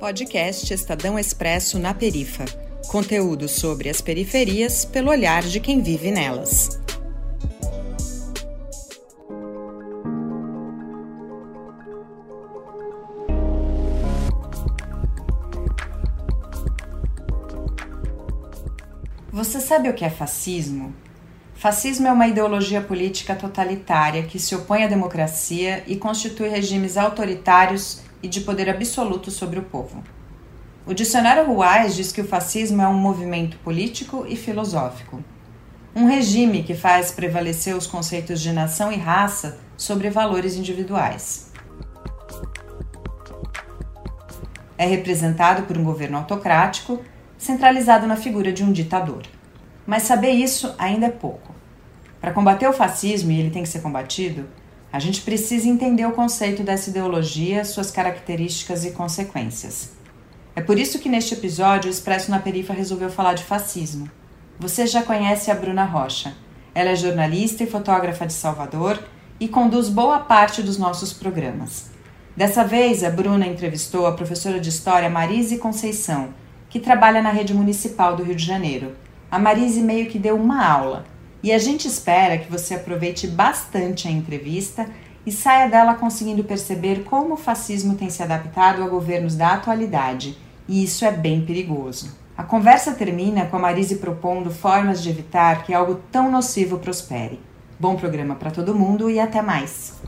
Podcast Estadão Expresso na Perifa. Conteúdo sobre as periferias pelo olhar de quem vive nelas. Você sabe o que é fascismo? Fascismo é uma ideologia política totalitária que se opõe à democracia e constitui regimes autoritários e de poder absoluto sobre o povo. O dicionário Ruais diz que o fascismo é um movimento político e filosófico. Um regime que faz prevalecer os conceitos de nação e raça sobre valores individuais. É representado por um governo autocrático, centralizado na figura de um ditador. Mas saber isso ainda é pouco. Para combater o fascismo, e ele tem que ser combatido, a gente precisa entender o conceito dessa ideologia, suas características e consequências. É por isso que neste episódio o Expresso na Perifa resolveu falar de fascismo. Você já conhece a Bruna Rocha. Ela é jornalista e fotógrafa de Salvador e conduz boa parte dos nossos programas. Dessa vez, a Bruna entrevistou a professora de História Marise Conceição, que trabalha na rede municipal do Rio de Janeiro. A Marise meio que deu uma aula e a gente espera que você aproveite bastante a entrevista e saia dela conseguindo perceber como o fascismo tem se adaptado a governos da atualidade, e isso é bem perigoso. A conversa termina com a Marise propondo formas de evitar que algo tão nocivo prospere. Bom programa para todo mundo e até mais!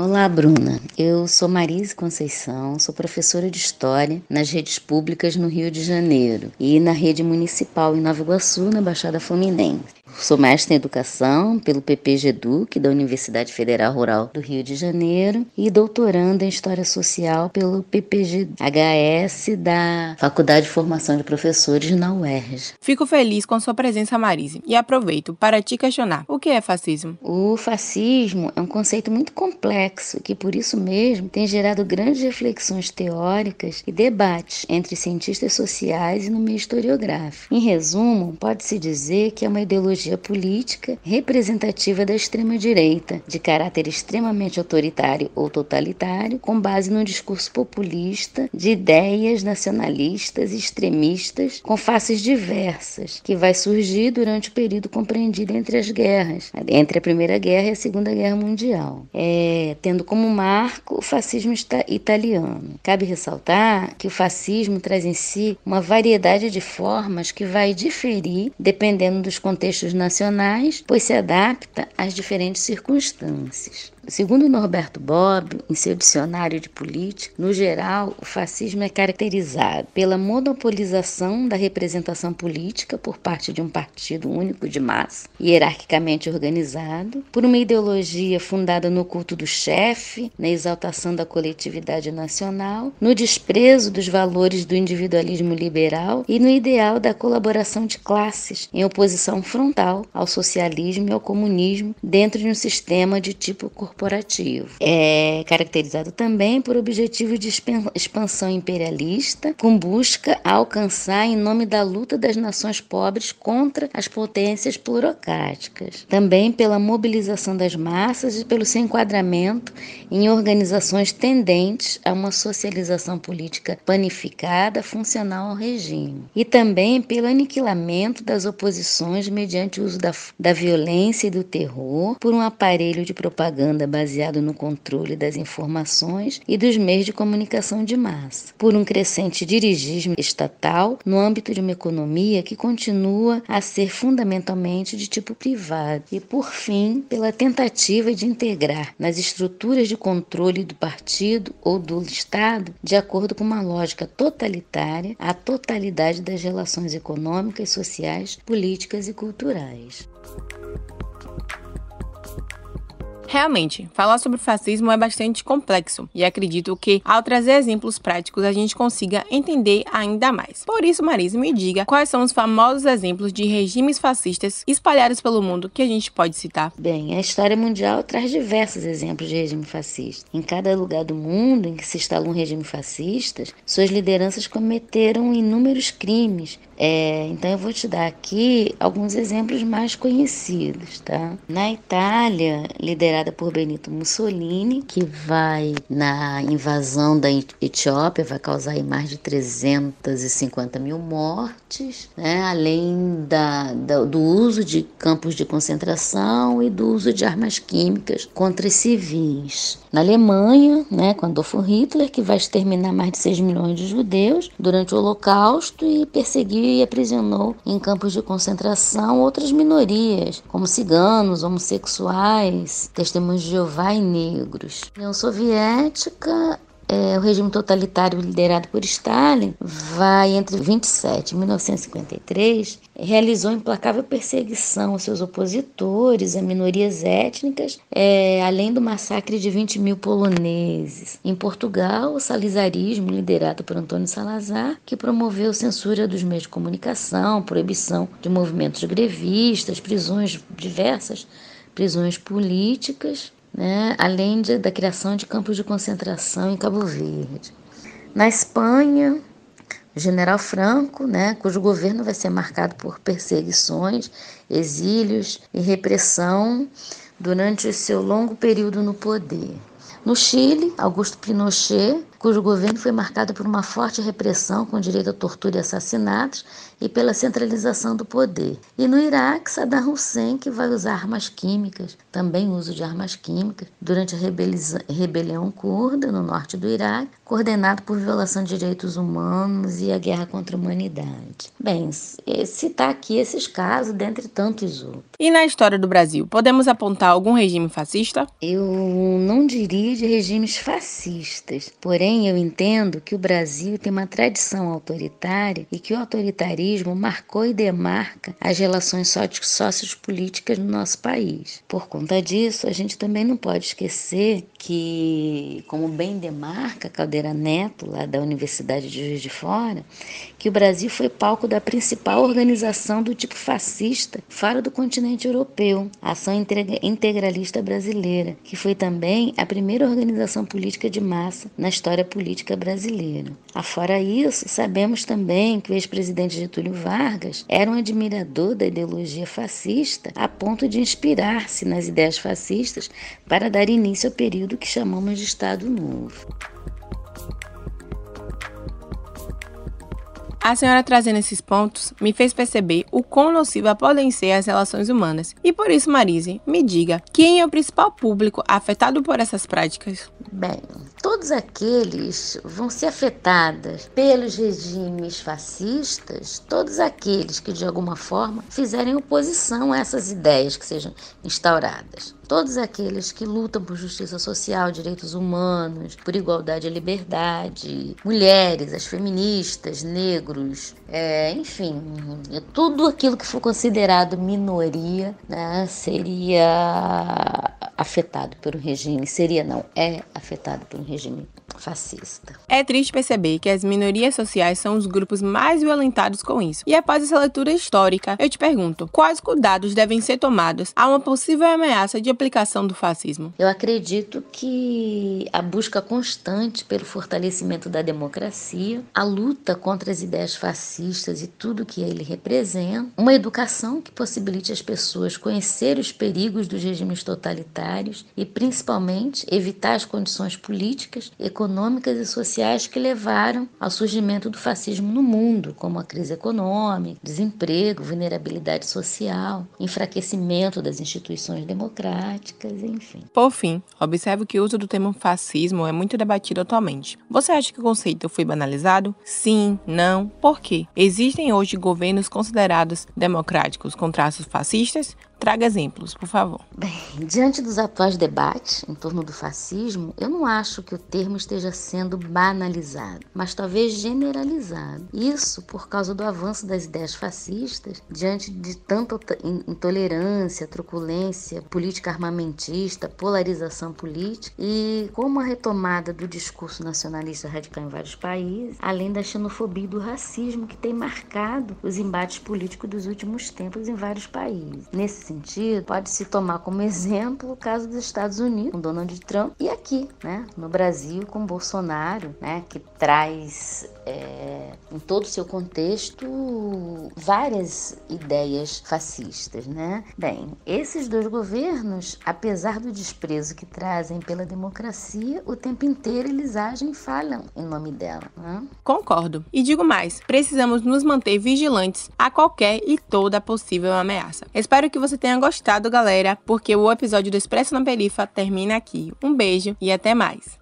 Olá, Bruna. Eu sou Marise Conceição, sou professora de História nas redes públicas no Rio de Janeiro e na rede municipal em Nova Iguaçu, na Baixada Fluminense. Sou mestre em Educação pelo PPGEDUC, da Universidade Federal Rural do Rio de Janeiro, e doutoranda em História Social pelo PPGHS da Faculdade de Formação de Professores na UERJ. Fico feliz com sua presença, Marise, e aproveito para te questionar: o que é fascismo? O fascismo é um conceito muito complexo que, por isso mesmo, tem gerado grandes reflexões teóricas e debates entre cientistas sociais e no meio historiográfico. Em resumo, pode-se dizer que é uma ideologia ideologia política representativa da extrema-direita, de caráter extremamente autoritário ou totalitário, com base num discurso populista de ideias nacionalistas e extremistas com faces diversas, que vai surgir durante o período compreendido entre as guerras, entre a Primeira Guerra e a Segunda Guerra Mundial, é, tendo como marco o fascismo italiano. Cabe ressaltar que o fascismo traz em si uma variedade de formas que vai diferir dependendo dos contextos nacionais, pois se adapta às diferentes circunstâncias. Segundo Norberto Bobbio, em seu dicionário de política, no geral, o fascismo é caracterizado pela monopolização da representação política por parte de um partido único de massa, hierarquicamente organizado, por uma ideologia fundada no culto do chefe, na exaltação da coletividade nacional, no desprezo dos valores do individualismo liberal e no ideal da colaboração de classes, em oposição frontal ao socialismo e ao comunismo dentro de um sistema de tipo corporativo corporativo. É caracterizado também por objetivo de expansão imperialista, com busca a alcançar em nome da luta das nações pobres contra as potências plurocráticas. Também pela mobilização das massas e pelo seu enquadramento em organizações tendentes a uma socialização política panificada, funcional ao regime. E também pelo aniquilamento das oposições mediante o uso da, da violência e do terror por um aparelho de propaganda baseado no controle das informações e dos meios de comunicação de massa, por um crescente dirigismo estatal no âmbito de uma economia que continua a ser fundamentalmente de tipo privado, e por fim, pela tentativa de integrar nas estruturas de controle do partido ou do Estado, de acordo com uma lógica totalitária, a totalidade das relações econômicas, sociais, políticas e culturais. Realmente, falar sobre fascismo é bastante complexo e acredito que, ao trazer exemplos práticos, a gente consiga entender ainda mais. Por isso, Marisa, me diga quais são os famosos exemplos de regimes fascistas espalhados pelo mundo que a gente pode citar. Bem, a história mundial traz diversos exemplos de regime fascista. Em cada lugar do mundo em que se instalou um regime fascista, suas lideranças cometeram inúmeros crimes É, então eu vou te dar aqui alguns exemplos mais conhecidos, tá? Na Itália, liderada por Benito Mussolini, que vai na invasão da Etiópia, vai causar mais de 350 mil mortes, né? além da, da, do uso de campos de concentração e do uso de armas químicas contra civis. Na Alemanha, né, com Adolfo Hitler, que vai exterminar mais de 6 milhões de judeus durante o Holocausto e perseguiu e aprisionou em campos de concentração outras minorias, como ciganos, homossexuais, testemunhos de Jeová e negros. A União Soviética é, o regime totalitário liderado por Stalin vai entre 27 e 1953 realizou implacável perseguição aos seus opositores, a minorias étnicas, é, além do massacre de 20 mil poloneses. Em Portugal, o salizarismo, liderado por Antônio Salazar, que promoveu censura dos meios de comunicação, proibição de movimentos grevistas, prisões diversas, prisões políticas, né, além de, da criação de campos de concentração em Cabo Verde. Na Espanha, o general Franco, né, cujo governo vai ser marcado por perseguições, exílios e repressão durante o seu longo período no poder. No Chile, Augusto Pinochet, cujo governo foi marcado por uma forte repressão com direito a tortura e assassinatos e pela centralização do poder. E no Iraque, Saddam Hussein, que vai usar armas químicas, também uso de armas químicas, durante a rebelião curda no norte do Iraque, coordenado por violação de direitos humanos e a guerra contra a humanidade. Bem, citar aqui esses casos, dentre tantos outros. E na história do Brasil, podemos apontar algum regime fascista? Eu não diria de regimes fascistas, porém eu entendo que o Brasil tem uma tradição autoritária e que o autoritarismo marcou e demarca as relações sociopolíticas no nosso país. Por conta disso, a gente também não pode esquecer que, como bem demarca Caldeira Neto, lá da Universidade de Juiz de Fora, que o Brasil foi palco da principal organização do tipo fascista fora do continente europeu, a Ação Integralista Brasileira, que foi também a primeira organização política de massa na história política brasileira. Afora isso, sabemos também que o ex-presidente Getúlio Vargas era um admirador da ideologia fascista a ponto de inspirar-se nas ideias fascistas para dar início ao período que chamamos de Estado Novo. A senhora trazendo esses pontos me fez perceber o quão nociva podem ser as relações humanas. E por isso, Marise, me diga, quem é o principal público afetado por essas práticas? Bem, todos aqueles vão ser afetados pelos regimes fascistas, todos aqueles que de alguma forma fizerem oposição a essas ideias que sejam instauradas. Todos aqueles que lutam por justiça social, direitos humanos, por igualdade e liberdade, mulheres, as feministas, negros, é, enfim, tudo aquilo que for considerado minoria né, seria afetado por um regime, seria não, é afetado por um regime fascista. É triste perceber que as minorias sociais são os grupos mais violentados com isso. E após essa leitura histórica, eu te pergunto: quais cuidados devem ser tomados a uma possível ameaça de aplicação do fascismo? Eu acredito que a busca constante pelo fortalecimento da democracia, a luta contra as ideias fascistas e tudo que ele representa, uma educação que possibilite as pessoas conhecer os perigos dos regimes totalitários e, principalmente, evitar as condições políticas, econômicas econômicas e sociais que levaram ao surgimento do fascismo no mundo, como a crise econômica, desemprego, vulnerabilidade social, enfraquecimento das instituições democráticas, enfim. Por fim, observo que o uso do termo fascismo é muito debatido atualmente. Você acha que o conceito foi banalizado? Sim, não, por quê? Existem hoje governos considerados democráticos com traços fascistas? Traga exemplos, por favor. Bem, diante dos atuais debates em torno do fascismo, eu não acho que o termo esteja sendo banalizado, mas talvez generalizado. Isso por causa do avanço das ideias fascistas diante de tanta intolerância, truculência, política armamentista, polarização política e como a retomada do discurso nacionalista radical em vários países, além da xenofobia e do racismo que tem marcado os embates políticos dos últimos tempos em vários países. Nesse sentido, pode se tomar como exemplo o caso dos Estados Unidos, com Donald Trump, e aqui, né, no Brasil, com Bolsonaro, né, que traz é, em todo o seu contexto várias ideias fascistas, né? Bem, esses dois governos, apesar do desprezo que trazem pela democracia, o tempo inteiro eles agem e falham em nome dela. Né? Concordo. E digo mais, precisamos nos manter vigilantes a qualquer e toda possível ameaça. Espero que você tenha gostado, galera, porque o episódio do Expresso na Perifa termina aqui. Um beijo e até mais.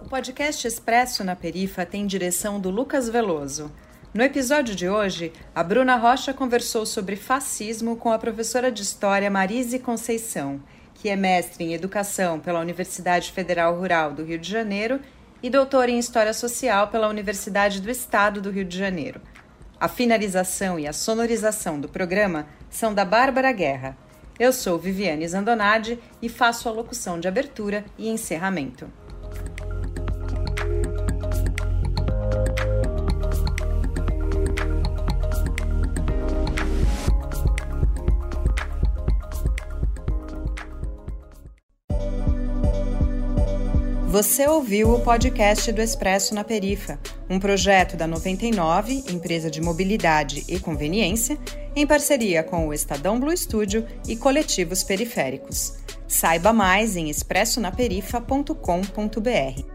O podcast Expresso na Perifa tem direção do Lucas Veloso. No episódio de hoje, a Bruna Rocha conversou sobre fascismo com a professora de História Marise Conceição, que é mestre em Educação pela Universidade Federal Rural do Rio de Janeiro e doutora em História Social pela Universidade do Estado do Rio de Janeiro. A finalização e a sonorização do programa são da Bárbara Guerra. Eu sou Viviane Zandonade e faço a locução de abertura e encerramento. Você ouviu o podcast do Expresso na Perifa, um projeto da 99, empresa de mobilidade e conveniência, em parceria com o Estadão Blue Studio e coletivos periféricos. Saiba mais em expressonaperifa.com.br.